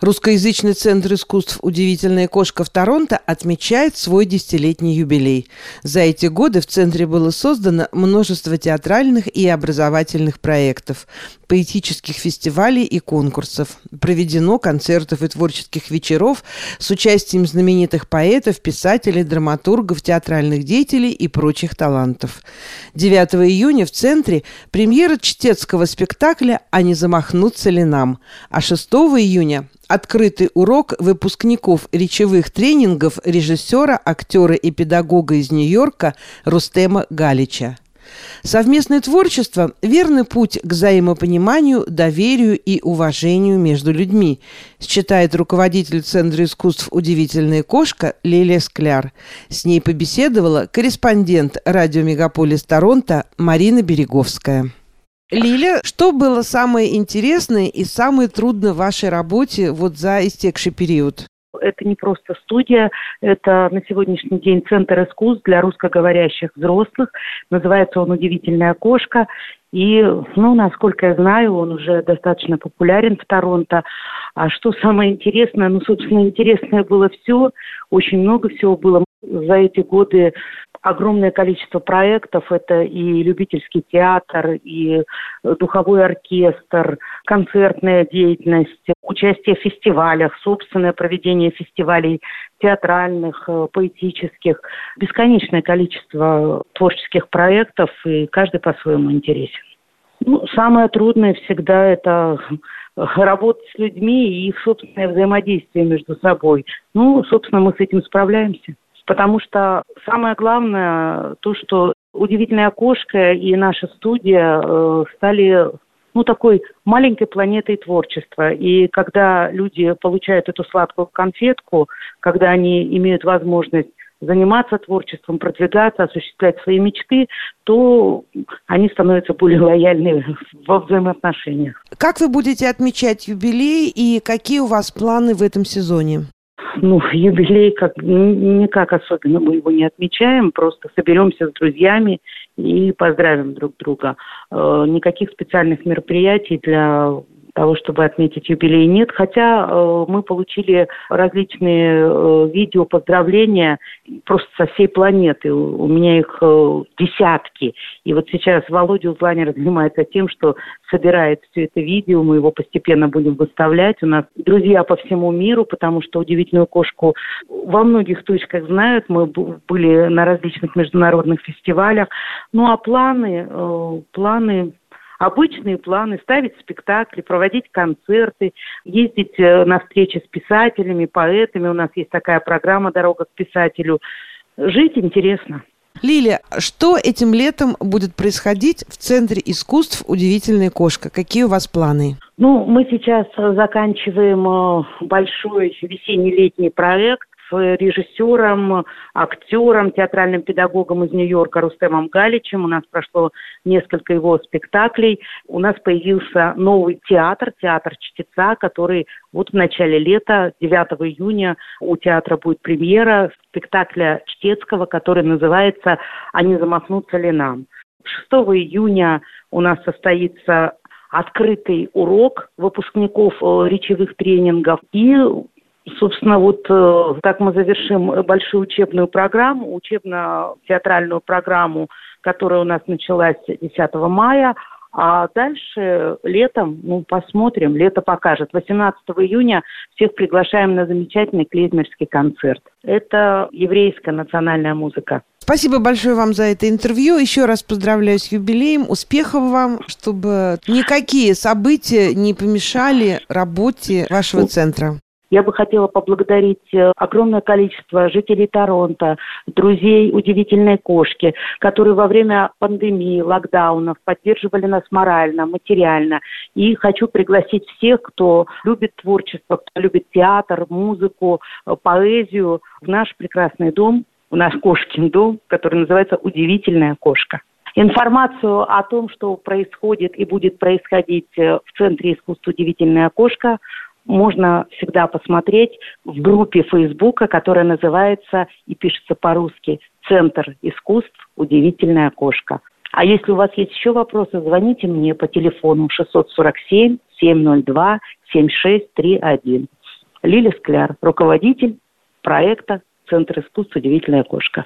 Русскоязычный центр искусств «Удивительная кошка» в Торонто отмечает свой десятилетний юбилей. За эти годы в центре было создано множество театральных и образовательных проектов, поэтических фестивалей и конкурсов. Проведено концертов и творческих вечеров с участием знаменитых поэтов, писателей, драматургов, театральных деятелей и прочих талантов. 9 июня в центре премьера чтецкого спектакля «А не замахнуться ли нам?», а 6 июня Открытый урок выпускников речевых тренингов режиссера, актера и педагога из Нью-Йорка Рустема Галича. Совместное творчество – верный путь к взаимопониманию, доверию и уважению между людьми, считает руководитель Центра искусств «Удивительная кошка» Лилия Скляр. С ней побеседовала корреспондент радио «Мегаполис Торонто» Марина Береговская. Лиля, что было самое интересное и самое трудное в вашей работе вот за истекший период? Это не просто студия, это на сегодняшний день Центр искусств для русскоговорящих взрослых. Называется он «Удивительная кошка». И, ну, насколько я знаю, он уже достаточно популярен в Торонто. А что самое интересное? Ну, собственно, интересное было все. Очень много всего было. За эти годы огромное количество проектов. Это и любительский театр, и духовой оркестр, концертная деятельность, участие в фестивалях, собственное проведение фестивалей театральных, э, поэтических. Бесконечное количество творческих проектов, и каждый по-своему интересен. Ну, самое трудное всегда это работать с людьми и их собственное взаимодействие между собой. Ну, собственно, мы с этим справляемся. Потому что самое главное то, что удивительная кошка и наша студия э, стали ну, такой маленькой планетой творчества. И когда люди получают эту сладкую конфетку, когда они имеют возможность заниматься творчеством, продвигаться, осуществлять свои мечты, то они становятся более лояльны во взаимоотношениях. Как вы будете отмечать юбилей и какие у вас планы в этом сезоне? Ну, юбилей как никак особенно мы его не отмечаем, просто соберемся с друзьями и поздравим друг друга. Э, никаких специальных мероприятий для того, чтобы отметить юбилей, нет. Хотя э, мы получили различные э, видео поздравления просто со всей планеты. У, у меня их э, десятки. И вот сейчас Володя Узланер занимается тем, что собирает все это видео, мы его постепенно будем выставлять. У нас друзья по всему миру, потому что удивительную кошку во многих точках знают. Мы были на различных международных фестивалях. Ну а планы, э, планы обычные планы, ставить спектакли, проводить концерты, ездить э, на встречи с писателями, поэтами. У нас есть такая программа «Дорога к писателю». Жить интересно. Лилия, что этим летом будет происходить в Центре искусств «Удивительная кошка»? Какие у вас планы? Ну, мы сейчас заканчиваем э, большой весенне-летний проект режиссером, актером, театральным педагогом из Нью-Йорка Рустемом Галичем. У нас прошло несколько его спектаклей. У нас появился новый театр, театр чтеца, который вот в начале лета, 9 июня, у театра будет премьера спектакля чтецкого, который называется «А не замахнуться ли нам?». 6 июня у нас состоится открытый урок выпускников э, речевых тренингов. И Собственно, вот э, так мы завершим большую учебную программу, учебно-театральную программу, которая у нас началась 10 мая. А дальше летом, ну, посмотрим, лето покажет. 18 июня всех приглашаем на замечательный клейзмерский концерт. Это еврейская национальная музыка. Спасибо большое вам за это интервью. Еще раз поздравляю с юбилеем. Успехов вам, чтобы никакие события не помешали работе вашего центра. Я бы хотела поблагодарить э, огромное количество жителей Торонто, друзей удивительной кошки, которые во время пандемии, локдаунов поддерживали нас морально, материально. И хочу пригласить всех, кто любит творчество, кто любит театр, музыку, э, поэзию, в наш прекрасный дом, в наш кошкин дом, который называется «Удивительная кошка». Информацию о том, что происходит и будет происходить э, в Центре искусства «Удивительная кошка», можно всегда посмотреть в группе Фейсбука, которая называется и пишется по-русски «Центр искусств. Удивительная кошка». А если у вас есть еще вопросы, звоните мне по телефону 647 702 7631. Лиля Скляр, руководитель проекта Центр искусств «Удивительная кошка».